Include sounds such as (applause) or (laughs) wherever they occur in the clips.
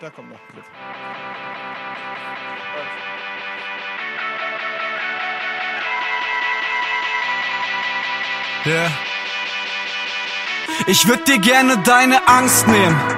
da kommt noch ein Clip. Yeah. Ich würd dir gerne deine Angst nehmen.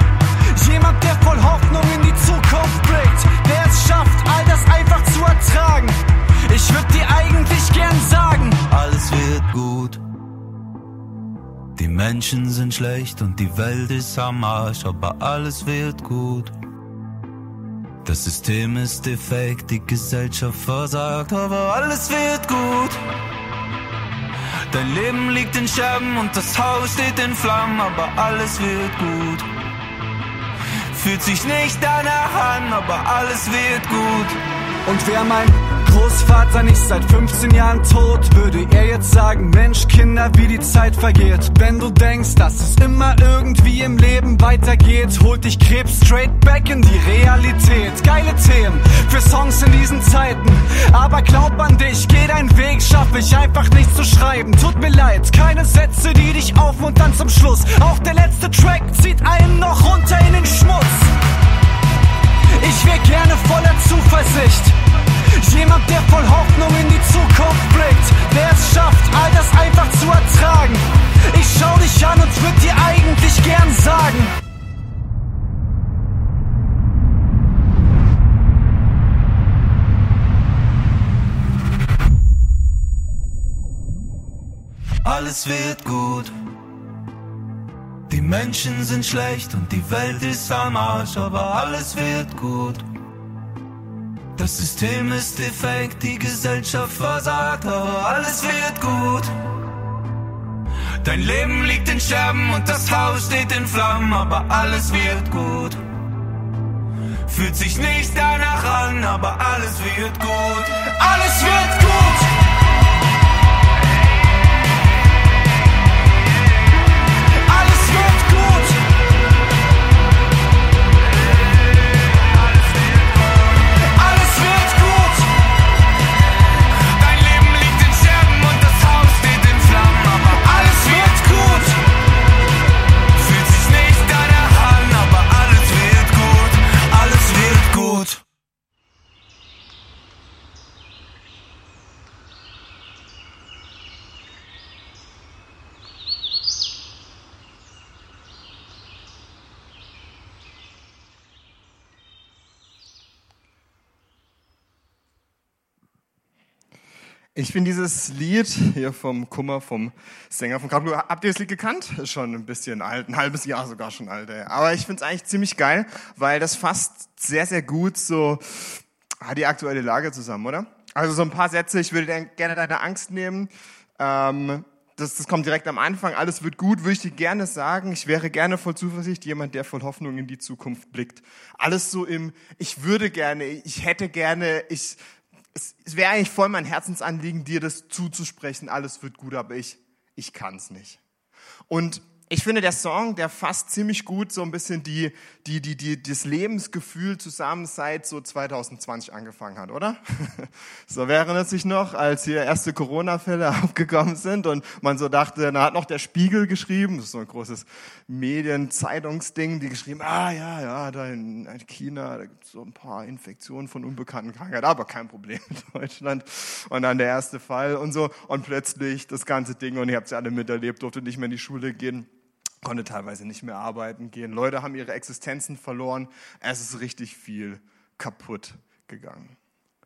Jemand, der voll Hoffnung in die Zukunft blickt, der es schafft, all das einfach zu ertragen. Ich würd dir eigentlich gern sagen, alles wird gut. Die Menschen sind schlecht und die Welt ist am Arsch, aber alles wird gut. Das System ist defekt, die Gesellschaft versagt, aber alles wird gut. Dein Leben liegt in Scherben und das Haus steht in Flammen, aber alles wird gut. Fühlt sich nicht danach an, aber alles wird gut. Und wer mein Großvater nicht seit 15 Jahren tot, würde er jetzt sagen, Mensch, Kinder, wie die Zeit vergeht. Wenn du denkst, dass es immer irgendwie im Leben weitergeht, holt dich Krebs straight back in die Realität. Geile Themen für Songs in diesen Zeiten. Aber glaub an dich, geh deinen Weg, schaff ich einfach nicht zu schreiben. Tut mir leid, keine Sätze, die dich aufmuntern zum Schluss. Auch der letzte Track zieht einen noch runter in den Schmutz. Ich wär gerne voller Zuversicht. Jemand, der voll Hoffnung in die Zukunft blickt, der es schafft, all das einfach zu ertragen. Ich schau dich an und würd dir eigentlich gern sagen. Alles wird gut. Die Menschen sind schlecht und die Welt ist am Arsch, aber alles wird gut. Das System ist defekt, die Gesellschaft versagt, aber alles wird gut. Dein Leben liegt in Scherben und das Haus steht in Flammen, aber alles wird gut. Fühlt sich nicht danach an, aber alles wird gut. Alles wird gut! Ich finde dieses Lied hier vom Kummer, vom Sänger von Kraftklub, habt ihr das Lied gekannt? Schon ein bisschen alt, ein halbes Jahr sogar schon alt. Ey. Aber ich finde es eigentlich ziemlich geil, weil das fasst sehr, sehr gut so ah, die aktuelle Lage zusammen, oder? Also so ein paar Sätze, ich würde gerne deine Angst nehmen. Ähm, das, das kommt direkt am Anfang, alles wird gut, würde ich dir gerne sagen. Ich wäre gerne voll Zuversicht, jemand, der voll Hoffnung in die Zukunft blickt. Alles so im, ich würde gerne, ich hätte gerne, ich, es, es wäre eigentlich voll mein Herzensanliegen, dir das zuzusprechen, alles wird gut, aber ich, ich kann's nicht. Und ich finde, der Song, der fasst ziemlich gut so ein bisschen die, die, die, die, das Lebensgefühl zusammen seit so 2020 angefangen hat, oder? (laughs) So während es sich noch, als hier erste Corona-Fälle (laughs) aufgekommen sind und man so dachte, da hat noch der Spiegel geschrieben, das ist so ein großes Medien-Zeitungsding, die geschrieben, ah ja, ja, da in China, da gibt es so ein paar Infektionen von unbekannten Krankheiten, aber kein Problem in Deutschland. Und dann der erste Fall und so und plötzlich das ganze Ding und ihr habt es ja alle miterlebt, durfte nicht mehr in die Schule gehen konnte teilweise nicht mehr arbeiten gehen. Leute haben ihre Existenzen verloren. Es ist richtig viel kaputt gegangen.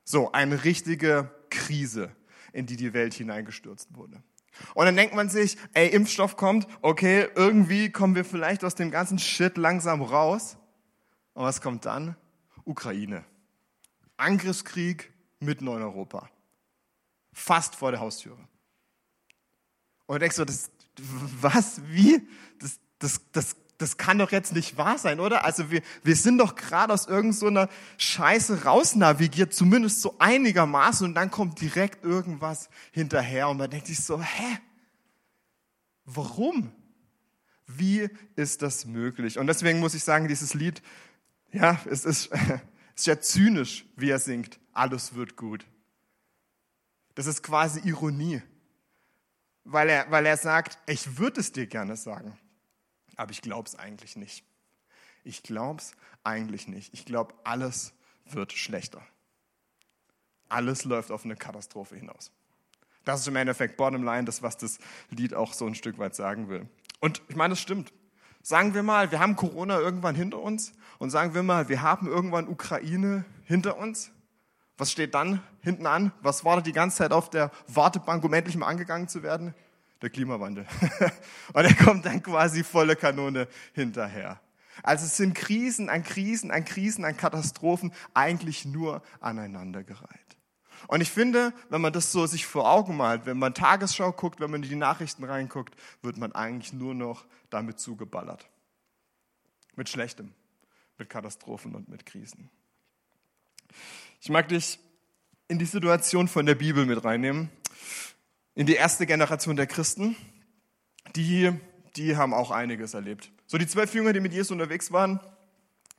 So, eine richtige Krise, in die die Welt hineingestürzt wurde. Und dann denkt man sich, ey, Impfstoff kommt, okay, irgendwie kommen wir vielleicht aus dem ganzen Shit langsam raus. Und was kommt dann? Ukraine. Angriffskrieg mitten in Europa. Fast vor der Haustüre. Und denkst so, das, was, wie? Das, das, das das kann doch jetzt nicht wahr sein, oder? Also wir, wir sind doch gerade aus irgendeiner so Scheiße rausnavigiert, zumindest so einigermaßen, und dann kommt direkt irgendwas hinterher und man denkt sich so, hä? Warum? Wie ist das möglich? Und deswegen muss ich sagen, dieses Lied, ja, es ist, (laughs) es ist ja zynisch, wie er singt. Alles wird gut. Das ist quasi Ironie, weil er, weil er sagt, ich würde es dir gerne sagen aber ich glaube es eigentlich nicht. Ich glaube es eigentlich nicht. Ich glaube, alles wird schlechter. Alles läuft auf eine Katastrophe hinaus. Das ist im Endeffekt bottom line, das, was das Lied auch so ein Stück weit sagen will. Und ich meine, das stimmt. Sagen wir mal, wir haben Corona irgendwann hinter uns und sagen wir mal, wir haben irgendwann Ukraine hinter uns. Was steht dann hinten an? Was wartet die ganze Zeit auf der Wartebank, um endlich mal angegangen zu werden? der Klimawandel. (laughs) Und er kommt dann quasi volle Kanone hinterher. Also es sind Krisen an Krisen an Krisen an Katastrophen eigentlich nur aneinandergereiht. Und ich finde, wenn man das so sich vor Augen malt, wenn man Tagesschau guckt, wenn man in die Nachrichten reinguckt, wird man eigentlich nur noch damit zugeballert. Mit Schlechtem, mit Katastrophen und mit Krisen. Ich mag dich in die Situation von der Bibel mit reinnehmen in die erste Generation der Christen, die, die haben auch einiges erlebt. So die zwölf Jünger, die mit Jesus unterwegs waren,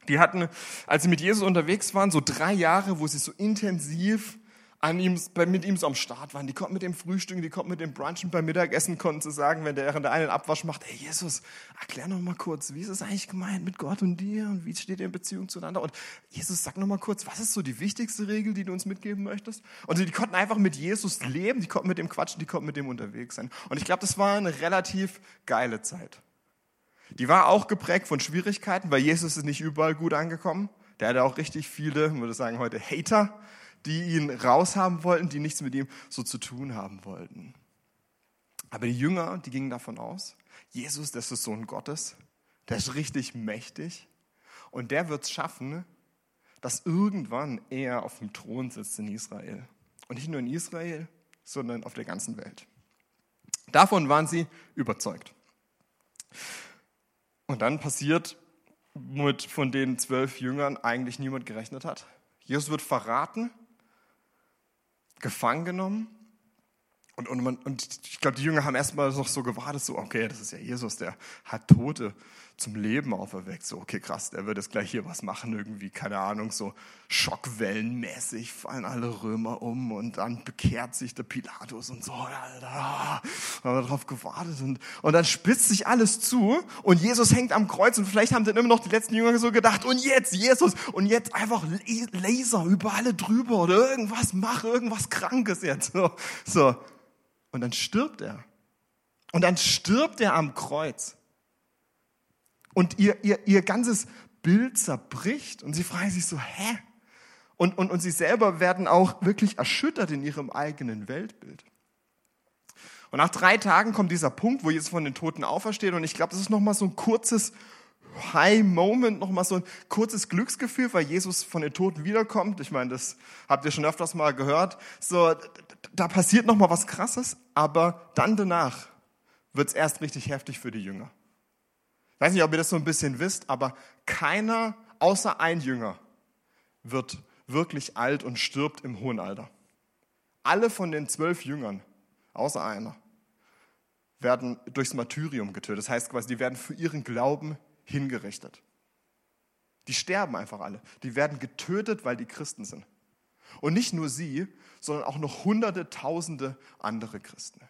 die hatten, als sie mit Jesus unterwegs waren, so drei Jahre, wo sie so intensiv an ihm, mit ihm so am Start waren. Die konnten mit dem Frühstücken, die konnten mit dem Brunchen beim Mittagessen, konnten sie sagen, wenn der der einen Abwasch macht, hey Jesus, erklär noch mal kurz, wie ist es eigentlich gemeint mit Gott und dir und wie steht ihr in Beziehung zueinander? Und Jesus, sag noch mal kurz, was ist so die wichtigste Regel, die du uns mitgeben möchtest? Und die konnten einfach mit Jesus leben, die konnten mit dem quatschen, die konnten mit dem unterwegs sein. Und ich glaube, das war eine relativ geile Zeit. Die war auch geprägt von Schwierigkeiten, weil Jesus ist nicht überall gut angekommen. Der hatte auch richtig viele, würde ich sagen heute, Hater die ihn raushaben wollten, die nichts mit ihm so zu tun haben wollten. Aber die Jünger, die gingen davon aus, Jesus, das ist Sohn Gottes, der ist richtig mächtig und der wird es schaffen, dass irgendwann er auf dem Thron sitzt in Israel. Und nicht nur in Israel, sondern auf der ganzen Welt. Davon waren sie überzeugt. Und dann passiert, womit von den zwölf Jüngern eigentlich niemand gerechnet hat. Jesus wird verraten gefangen genommen. Und, und, man, und ich glaube, die Jünger haben erstmal noch so gewartet, so, okay, das ist ja Jesus, der hat Tote zum Leben auferweckt. So, okay, krass, der wird jetzt gleich hier was machen, irgendwie, keine Ahnung, so schockwellenmäßig fallen alle Römer um und dann bekehrt sich der Pilatus und so, Alter, haben wir darauf gewartet und, und dann spitzt sich alles zu und Jesus hängt am Kreuz und vielleicht haben dann immer noch die letzten Jünger so gedacht, und jetzt Jesus, und jetzt einfach Laser über alle drüber oder irgendwas, mach irgendwas Krankes jetzt, so, so. Und dann stirbt er. Und dann stirbt er am Kreuz. Und ihr, ihr, ihr ganzes Bild zerbricht und sie fragen sich so, hä? Und, und, und sie selber werden auch wirklich erschüttert in ihrem eigenen Weltbild. Und nach drei Tagen kommt dieser Punkt, wo Jesus von den Toten aufersteht. Und ich glaube, das ist nochmal so ein kurzes High Moment, nochmal so ein kurzes Glücksgefühl, weil Jesus von den Toten wiederkommt. Ich meine, das habt ihr schon öfters mal gehört. So, da passiert nochmal was Krasses, aber dann danach wird es erst richtig heftig für die Jünger. Ich weiß nicht, ob ihr das so ein bisschen wisst, aber keiner außer ein Jünger wird wirklich alt und stirbt im hohen Alter. Alle von den zwölf Jüngern, außer einer, werden durchs Martyrium getötet. Das heißt quasi, die werden für ihren Glauben hingerichtet. Die sterben einfach alle. Die werden getötet, weil die Christen sind. Und nicht nur sie, sondern auch noch hunderte, tausende andere Christen.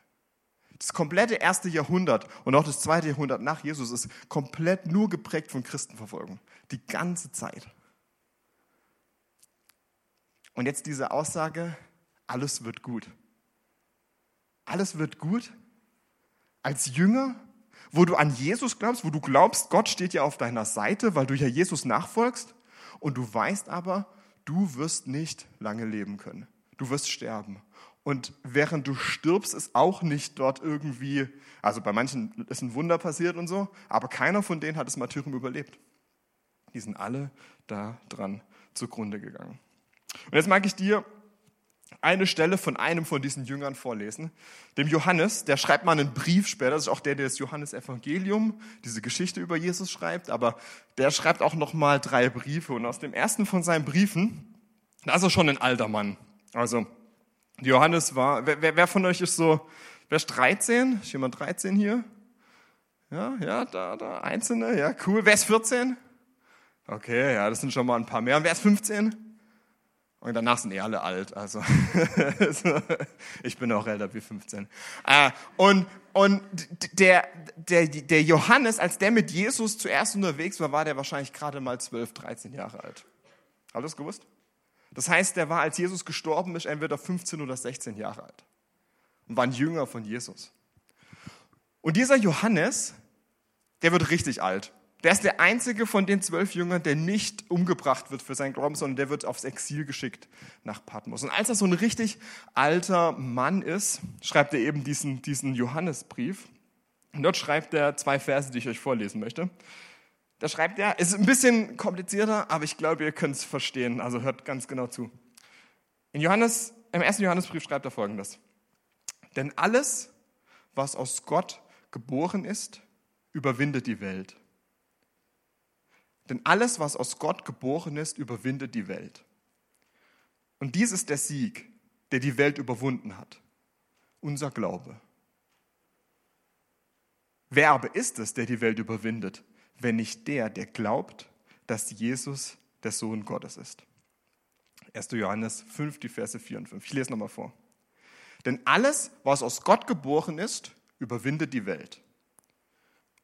Das komplette erste Jahrhundert und auch das zweite Jahrhundert nach Jesus ist komplett nur geprägt von Christenverfolgung. Die ganze Zeit. Und jetzt diese Aussage, alles wird gut. Alles wird gut als Jünger, wo du an Jesus glaubst, wo du glaubst, Gott steht ja auf deiner Seite, weil du ja Jesus nachfolgst und du weißt aber, du wirst nicht lange leben können. Du wirst sterben. Und während du stirbst, ist auch nicht dort irgendwie, also bei manchen ist ein Wunder passiert und so, aber keiner von denen hat das Martyrium überlebt. Die sind alle da dran zugrunde gegangen. Und jetzt mag ich dir eine Stelle von einem von diesen Jüngern vorlesen. Dem Johannes, der schreibt mal einen Brief später, das ist auch der, der das Johannesevangelium, diese Geschichte über Jesus schreibt, aber der schreibt auch noch mal drei Briefe und aus dem ersten von seinen Briefen, da ist er schon ein alter Mann. Also Johannes war, wer, wer von euch ist so, wer ist 13? Ist jemand 13 hier? Ja, ja, da, da, Einzelne, ja, cool. Wer ist 14? Okay, ja, das sind schon mal ein paar mehr. Und wer ist 15? Und danach sind eh alle alt. Also (laughs) ich bin auch älter wie 15. Äh, und und der, der, der Johannes, als der mit Jesus zuerst unterwegs war, war der wahrscheinlich gerade mal 12, 13 Jahre alt. Habt ihr das gewusst? Das heißt, der war, als Jesus gestorben ist, entweder 15 oder 16 Jahre alt. Und war ein Jünger von Jesus. Und dieser Johannes, der wird richtig alt. Der ist der einzige von den zwölf Jüngern, der nicht umgebracht wird für seinen Glauben, sondern der wird aufs Exil geschickt nach Patmos. Und als er so ein richtig alter Mann ist, schreibt er eben diesen, diesen Johannesbrief. Und dort schreibt er zwei Verse, die ich euch vorlesen möchte. Da schreibt er, es ist ein bisschen komplizierter, aber ich glaube, ihr könnt es verstehen. Also hört ganz genau zu. In Johannes, Im ersten Johannesbrief schreibt er folgendes. Denn alles, was aus Gott geboren ist, überwindet die Welt. Denn alles, was aus Gott geboren ist, überwindet die Welt. Und dies ist der Sieg, der die Welt überwunden hat. Unser Glaube. Wer aber ist es, der die Welt überwindet, wenn nicht der, der glaubt, dass Jesus der Sohn Gottes ist? 1. Johannes 5, die Verse 4 und 5. Ich lese nochmal vor. Denn alles, was aus Gott geboren ist, überwindet die Welt.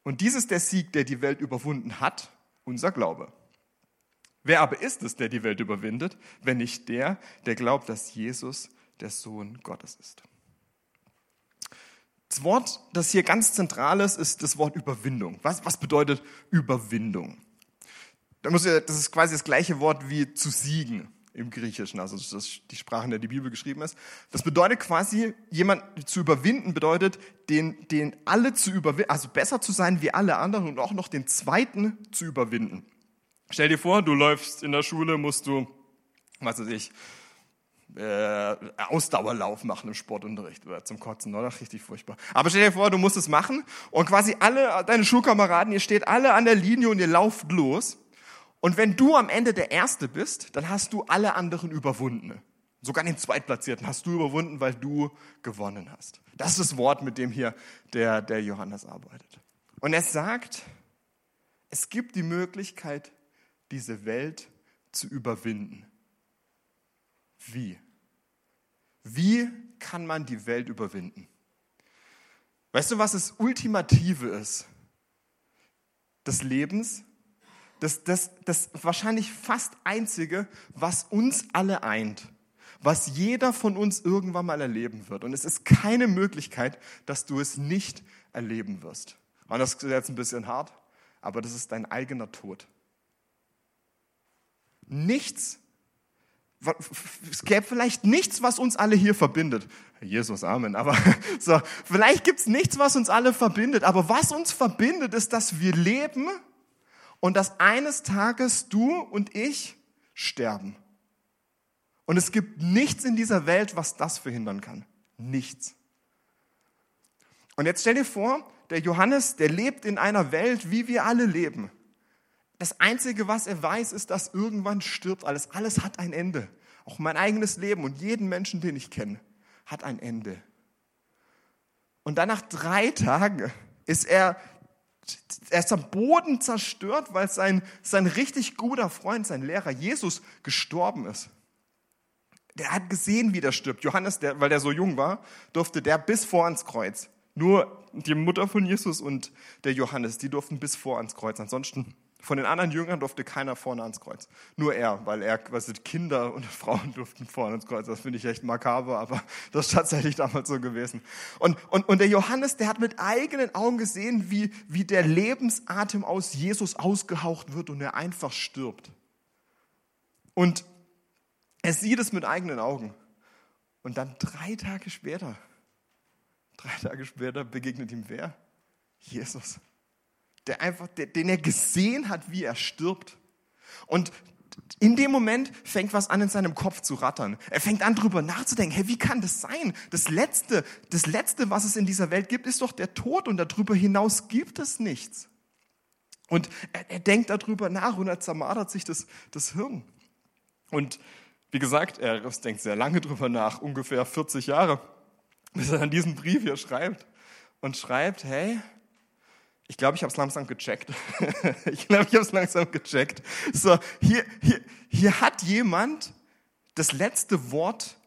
Und dies ist der Sieg, der die Welt überwunden hat, unser Glaube. Wer aber ist es, der die Welt überwindet, wenn nicht der, der glaubt, dass Jesus der Sohn Gottes ist? Das Wort, das hier ganz zentral ist, ist das Wort Überwindung. Was, was bedeutet Überwindung? Das ist quasi das gleiche Wort wie zu siegen im Griechischen, also das ist die Sprache, in der die Bibel geschrieben ist. Das bedeutet quasi, jemand zu überwinden, bedeutet, den, den alle zu überwinden, also besser zu sein wie alle anderen und auch noch den zweiten zu überwinden. Stell dir vor, du läufst in der Schule, musst du, was weiß ich, äh, Ausdauerlauf machen im Sportunterricht oder zum Kotzen, oder? Richtig furchtbar. Aber stell dir vor, du musst es machen und quasi alle, deine Schulkameraden, ihr steht alle an der Linie und ihr lauft los und wenn du am Ende der Erste bist, dann hast du alle anderen überwunden. Sogar den Zweitplatzierten hast du überwunden, weil du gewonnen hast. Das ist das Wort, mit dem hier der, der Johannes arbeitet. Und er sagt, es gibt die Möglichkeit, diese Welt zu überwinden. Wie? Wie kann man die Welt überwinden? Weißt du, was das Ultimative ist? Des Lebens das, das, das wahrscheinlich fast einzige, was uns alle eint, was jeder von uns irgendwann mal erleben wird. Und es ist keine Möglichkeit, dass du es nicht erleben wirst. Und das ist jetzt ein bisschen hart, aber das ist dein eigener Tod. Nichts, es gäbe vielleicht nichts, was uns alle hier verbindet. Jesus, Amen. Aber (laughs) so, vielleicht gibt es nichts, was uns alle verbindet. Aber was uns verbindet, ist, dass wir leben und dass eines Tages du und ich sterben. Und es gibt nichts in dieser Welt, was das verhindern kann. Nichts. Und jetzt stell dir vor, der Johannes, der lebt in einer Welt, wie wir alle leben. Das Einzige, was er weiß, ist, dass irgendwann stirbt alles. Alles hat ein Ende. Auch mein eigenes Leben und jeden Menschen, den ich kenne, hat ein Ende. Und dann nach drei Tagen ist er er ist am Boden zerstört, weil sein, sein richtig guter Freund, sein Lehrer Jesus gestorben ist. Der hat gesehen, wie der stirbt. Johannes, der, weil der so jung war, durfte der bis vor ans Kreuz. Nur die Mutter von Jesus und der Johannes, die durften bis vor ans Kreuz. Ansonsten von den anderen Jüngern durfte keiner vorne ans Kreuz. Nur er, weil er, was sind Kinder und (laughs) Frauen durften vorne ans Kreuz. Das finde ich echt makaber, aber (laughs) das ist tatsächlich damals so gewesen. Und, und, und der Johannes, der hat mit eigenen Augen gesehen, wie, wie der Lebensatem aus Jesus ausgehaucht wird und er einfach stirbt. Und er sieht es mit eigenen Augen. Und dann drei Tage später, drei Tage später begegnet ihm wer? Jesus der einfach, den er gesehen hat, wie er stirbt. Und in dem Moment fängt was an in seinem Kopf zu rattern. Er fängt an drüber nachzudenken, hey, wie kann das sein? Das letzte, das letzte, was es in dieser Welt gibt, ist doch der Tod und darüber hinaus gibt es nichts. Und er, er denkt darüber nach und er zermartert sich das, das Hirn. Und wie gesagt, er denkt sehr lange drüber nach, ungefähr 40 Jahre, bis er dann diesen Brief hier schreibt und schreibt, hey, ich glaube, ich habe es langsam gecheckt. (laughs) ich glaube, ich habe es langsam gecheckt. So, hier, hier, hier hat jemand das letzte Wort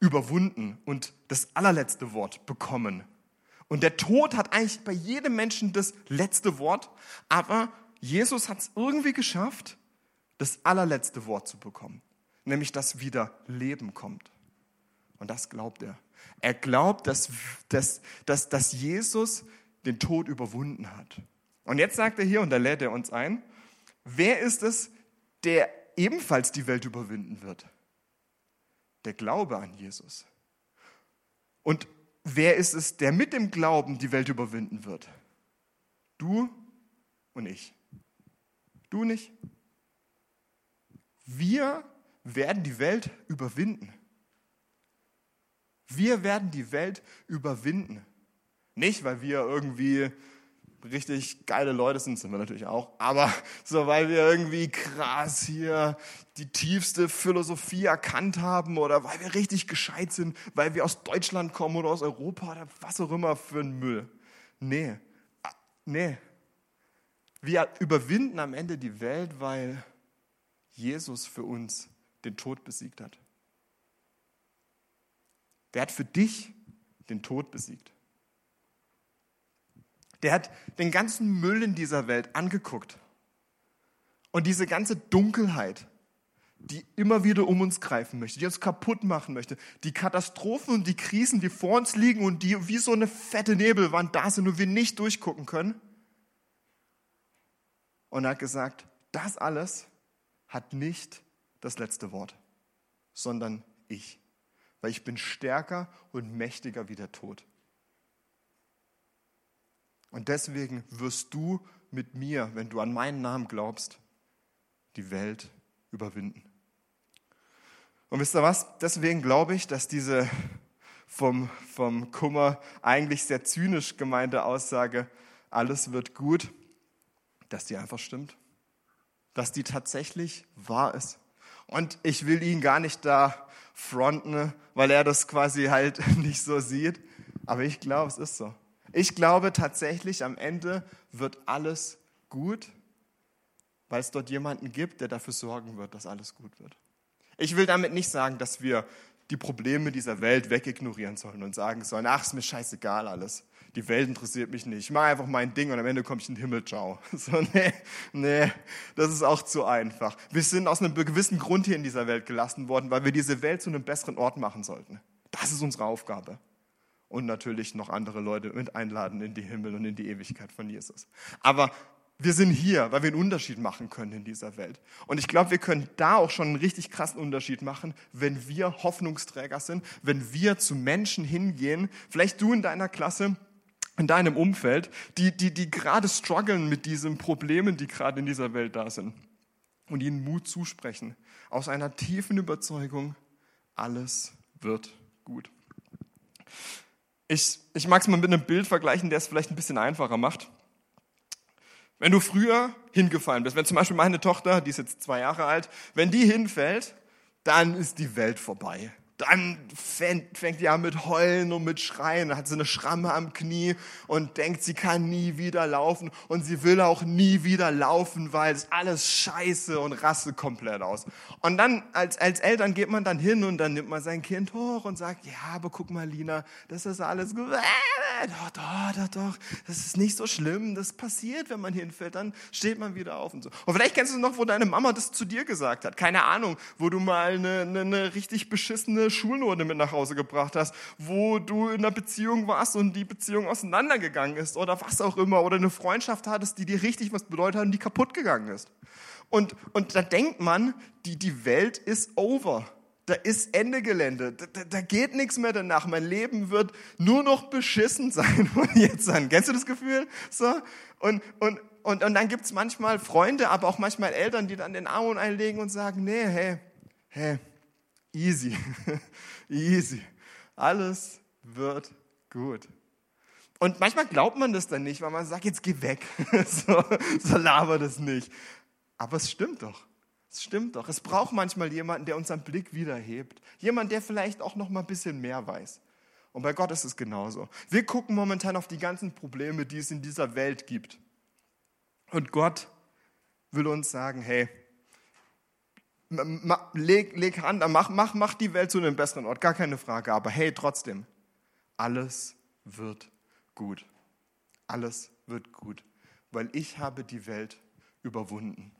überwunden und das allerletzte Wort bekommen. Und der Tod hat eigentlich bei jedem Menschen das letzte Wort, aber Jesus hat es irgendwie geschafft, das allerletzte Wort zu bekommen, nämlich dass wieder Leben kommt. Und das glaubt er. Er glaubt, dass, dass, dass, dass Jesus den Tod überwunden hat. Und jetzt sagt er hier, und da lädt er uns ein, wer ist es, der ebenfalls die Welt überwinden wird? Der Glaube an Jesus. Und wer ist es, der mit dem Glauben die Welt überwinden wird? Du und ich. Du nicht? Wir werden die Welt überwinden. Wir werden die Welt überwinden. Nicht, weil wir irgendwie richtig geile Leute sind, sind wir natürlich auch, aber (laughs) so, weil wir irgendwie krass hier die tiefste Philosophie erkannt haben oder weil wir richtig gescheit sind, weil wir aus Deutschland kommen oder aus Europa oder was auch immer für ein Müll. Nee, nee. Wir überwinden am Ende die Welt, weil Jesus für uns den Tod besiegt hat. Der hat für dich den Tod besiegt. Der hat den ganzen Müll in dieser Welt angeguckt. Und diese ganze Dunkelheit, die immer wieder um uns greifen möchte, die uns kaputt machen möchte, die Katastrophen und die Krisen, die vor uns liegen und die wie so eine fette Nebelwand da sind und wir nicht durchgucken können. Und er hat gesagt, das alles hat nicht das letzte Wort, sondern ich, weil ich bin stärker und mächtiger wie der Tod. Und deswegen wirst du mit mir, wenn du an meinen Namen glaubst, die Welt überwinden. Und wisst ihr was? Deswegen glaube ich, dass diese vom, vom Kummer eigentlich sehr zynisch gemeinte Aussage, alles wird gut, dass die einfach stimmt. Dass die tatsächlich wahr ist. Und ich will ihn gar nicht da fronten, weil er das quasi halt (laughs) nicht so sieht. Aber ich glaube, es ist so. Ich glaube tatsächlich, am Ende wird alles gut, weil es dort jemanden gibt, der dafür sorgen wird, dass alles gut wird. Ich will damit nicht sagen, dass wir die Probleme dieser Welt wegignorieren sollen und sagen sollen, ach, ist mir scheißegal alles. Die Welt interessiert mich nicht. Ich mache einfach mein Ding und am Ende komme ich in den Himmel, ciao. (laughs) So, nee, nee, das ist auch zu einfach. Wir sind aus einem gewissen Grund hier in dieser Welt gelassen worden, weil wir diese Welt zu einem besseren Ort machen sollten. Das ist unsere Aufgabe und natürlich noch andere Leute mit einladen in die Himmel und in die Ewigkeit von Jesus. Aber wir sind hier, weil wir einen Unterschied machen können in dieser Welt. Und ich glaube, wir können da auch schon einen richtig krassen Unterschied machen, wenn wir Hoffnungsträger sind, wenn wir zu Menschen hingehen, vielleicht du in deiner Klasse, in deinem Umfeld, die, die, die gerade strugglen mit diesen Problemen, die gerade in dieser Welt da sind. Und ihnen Mut zusprechen, aus einer tiefen Überzeugung, alles wird gut. Ich, ich mag es mal mit einem Bild vergleichen, der es vielleicht ein bisschen einfacher macht. Wenn du früher hingefallen bist, wenn zum Beispiel meine Tochter, die ist jetzt zwei Jahre alt, wenn die hinfällt, dann ist die Welt vorbei dann fängt, die an mit Heulen und mit Schreien, hat sie eine Schramme am Knie und denkt, sie kann nie wieder laufen und sie will auch nie wieder laufen, weil es alles scheiße und rastet komplett aus. Und dann als, als Eltern geht man dann hin und dann nimmt man sein Kind hoch und sagt, ja, aber guck mal, Lina, das ist alles gut. Doch, doch, doch, doch, das ist nicht so schlimm, das passiert, wenn man hinfällt, dann steht man wieder auf und so. Und vielleicht kennst du noch, wo deine Mama das zu dir gesagt hat, keine Ahnung, wo du mal eine, eine, eine richtig beschissene Schulnote mit nach Hause gebracht hast, wo du in einer Beziehung warst und die Beziehung auseinandergegangen ist oder was auch immer, oder eine Freundschaft hattest, die dir richtig was bedeutet hat und die kaputt gegangen ist. Und, und da denkt man, die, die Welt ist over. Da ist Ende Gelände. Da, da, geht nichts mehr danach. Mein Leben wird nur noch beschissen (laughs) sein von jetzt an. Kennst du das Gefühl? So? Und, und, und, und dann gibt es manchmal Freunde, aber auch manchmal Eltern, die dann den Arm einlegen und sagen, nee, hey, hey, easy, (laughs) easy, alles wird gut. Und manchmal glaubt man das dann nicht, weil man sagt, jetzt geh weg. (laughs) so, so laber das nicht. Aber es stimmt doch. Es stimmt doch. Es braucht manchmal jemanden, der unseren Blick wiederhebt. Jemand, der vielleicht auch noch mal ein bisschen mehr weiß. Und bei Gott ist es genauso. Wir gucken momentan auf die ganzen Probleme, die es in dieser Welt gibt. Und Gott will uns sagen, hey, leg, leg Hand an, mach, mach, mach die Welt zu einem besseren Ort, gar keine Frage. Aber hey, trotzdem, alles wird gut. Alles wird gut, weil ich habe die Welt überwunden.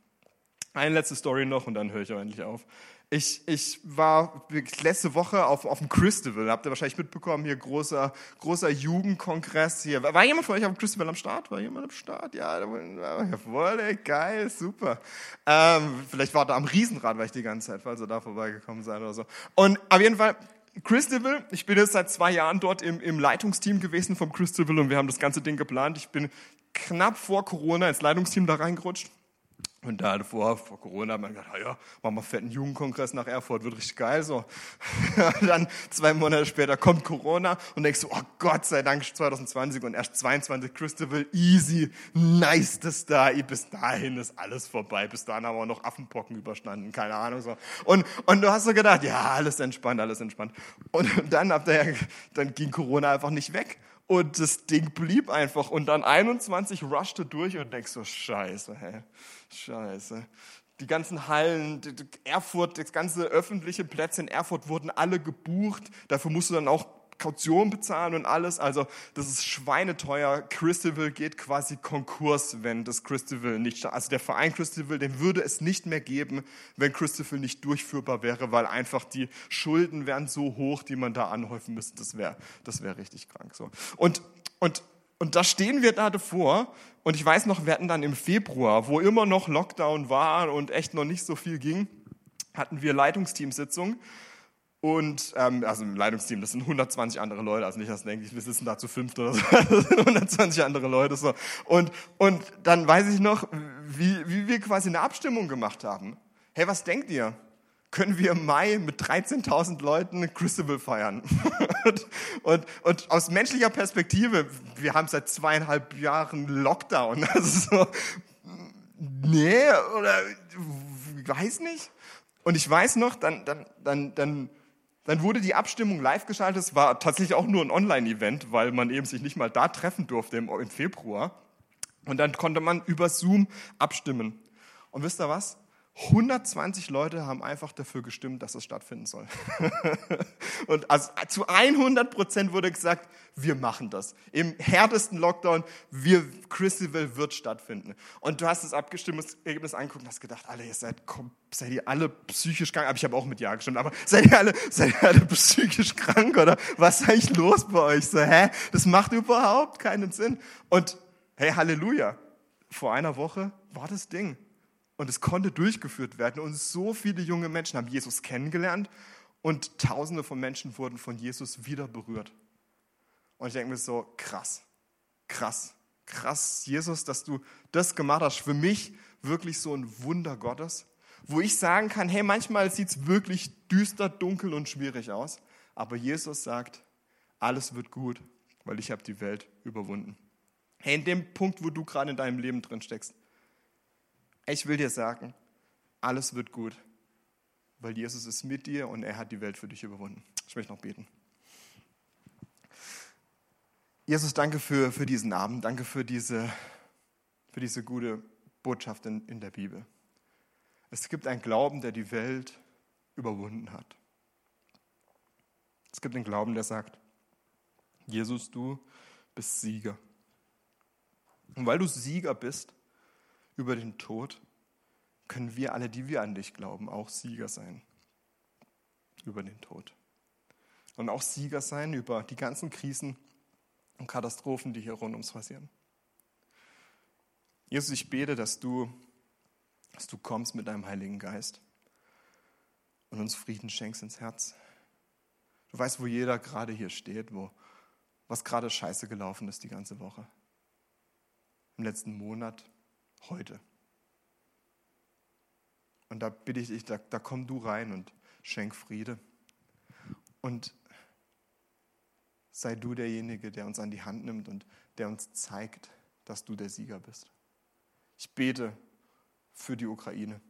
Eine letzte Story noch und dann höre ich auch endlich auf. Ich, ich war letzte Woche auf, auf dem Christival, habt ihr wahrscheinlich mitbekommen, hier großer, großer Jugendkongress hier. War jemand von euch auf dem Christival am Start? War jemand am Start? Ja, jawohl, ey, geil, super. Ähm, vielleicht war da am Riesenrad, weil ich die ganze Zeit, falls ihr da vorbeigekommen seid oder so. Und auf jeden Fall, Christabel, ich bin jetzt seit zwei Jahren dort im, im Leitungsteam gewesen vom Christabel und wir haben das ganze Ding geplant. Ich bin knapp vor Corona ins Leitungsteam da reingerutscht. Und da vor, vor Corona hat man gedacht, ja, machen wir fetten Jugendkongress nach Erfurt, wird richtig geil so. (laughs) dann zwei Monate später kommt Corona und denkst du, oh Gott sei Dank 2020 und erst 22 Christabel, easy, nice das da, bis dahin ist alles vorbei, bis dahin haben wir noch Affenpocken überstanden, keine Ahnung so. Und, und du hast so gedacht, ja, alles entspannt, alles entspannt. Und dann, ab der, dann ging Corona einfach nicht weg. Und das Ding blieb einfach. Und dann 21 rushte durch und denkst so, scheiße, hä, scheiße. Die ganzen Hallen, Erfurt, das ganze öffentliche Plätze in Erfurt wurden alle gebucht. Dafür musst du dann auch Kaution bezahlen und alles. Also das ist schweineteuer. Christabel geht quasi Konkurs, wenn das Christabel nicht, also der Verein Christabel, den würde es nicht mehr geben, wenn Christabel nicht durchführbar wäre, weil einfach die Schulden wären so hoch, die man da anhäufen müsste. Das wäre, das wäre richtig krank. So. Und, und, und da stehen wir da davor. Und ich weiß noch, wir hatten dann im Februar, wo immer noch Lockdown war und echt noch nicht so viel ging, hatten wir Leitungsteamsitzung. Und, ähm, also im Leitungsteam, das sind 120 andere Leute, also nicht, dass du denkst, wir sitzen da zu fünft oder so, (laughs) das sind 120 andere Leute, so. Und, und dann weiß ich noch, wie, wie wir quasi eine Abstimmung gemacht haben. Hey, was denkt ihr? Können wir im Mai mit 13.000 Leuten Crucible feiern? (laughs) und, und, und aus menschlicher Perspektive, wir haben seit zweieinhalb Jahren Lockdown, (laughs) also so, nee, oder, weiß nicht. Und ich weiß noch, dann, dann, dann, dann, dann wurde die Abstimmung live geschaltet. Es war tatsächlich auch nur ein Online-Event, weil man eben sich nicht mal da treffen durfte im, im Februar. Und dann konnte man über Zoom abstimmen. Und wisst ihr was? 120 Leute haben einfach dafür gestimmt, dass es stattfinden soll. (laughs) und also zu 100 Prozent wurde gesagt, wir machen das. Im härtesten Lockdown, wir, Christival wird stattfinden. Und du hast das Abstimmungsergebnis angeguckt und hast gedacht, alle, ihr seid, seid ihr alle psychisch krank? Aber ich habe auch mit Ja gestimmt. Aber seid ihr alle, seid ihr alle psychisch krank oder was ist eigentlich los bei euch? So, hä? Das macht überhaupt keinen Sinn. Und hey, Halleluja. Vor einer Woche war das Ding. Und es konnte durchgeführt werden. Und so viele junge Menschen haben Jesus kennengelernt und Tausende von Menschen wurden von Jesus wieder berührt. Und ich denke mir so, krass, krass, krass, Jesus, dass du das gemacht hast. Für mich wirklich so ein Wunder Gottes, wo ich sagen kann, hey, manchmal sieht es wirklich düster, dunkel und schwierig aus. Aber Jesus sagt, alles wird gut, weil ich habe die Welt überwunden. Hey, in dem Punkt, wo du gerade in deinem Leben drin steckst, ich will dir sagen, alles wird gut, weil Jesus ist mit dir und er hat die Welt für dich überwunden. Ich möchte noch beten. Jesus, danke für, für diesen Abend, danke für diese, für diese gute Botschaft in, in der Bibel. Es gibt einen Glauben, der die Welt überwunden hat. Es gibt einen Glauben, der sagt, Jesus, du bist Sieger. Und weil du Sieger bist, über den Tod, können wir alle, die wir an dich glauben, auch Sieger sein über den Tod. Und auch Sieger sein über die ganzen Krisen und Katastrophen, die hier rund ums passieren. Jesus, ich bete, dass du, dass du kommst mit deinem Heiligen Geist und uns Frieden schenkst ins Herz. Du weißt, wo jeder gerade hier steht, wo was gerade scheiße gelaufen ist die ganze Woche. Im letzten Monat, heute. Und da bitte ich dich, da, da komm du rein und schenk Friede. Und sei du derjenige, der uns an die Hand nimmt und der uns zeigt, dass du der Sieger bist. Ich bete für die Ukraine,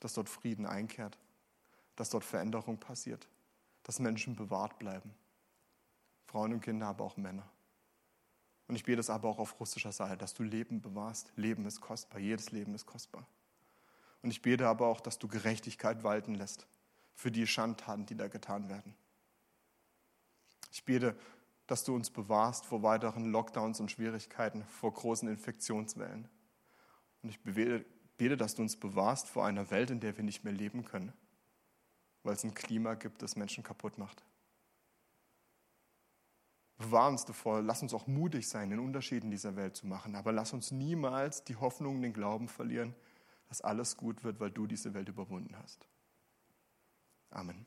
dass dort Frieden einkehrt, dass dort Veränderung passiert, dass Menschen bewahrt bleiben. Frauen und Kinder, aber auch Männer. Und ich bete es aber auch auf russischer Seite, dass du Leben bewahrst. Leben ist kostbar, jedes Leben ist kostbar. Und ich bete aber auch, dass du Gerechtigkeit walten lässt für die Schandtaten, die da getan werden. Ich bete, dass du uns bewahrst vor weiteren Lockdowns und Schwierigkeiten, vor großen Infektionswellen. Und ich bete, dass du uns bewahrst vor einer Welt, in der wir nicht mehr leben können, weil es ein Klima gibt, das Menschen kaputt macht. Bewahr uns davor, lass uns auch mutig sein, den Unterschied in dieser Welt zu machen, aber lass uns niemals die Hoffnung, den Glauben verlieren, dass alles gut wird, weil du diese Welt überwunden hast. Amen.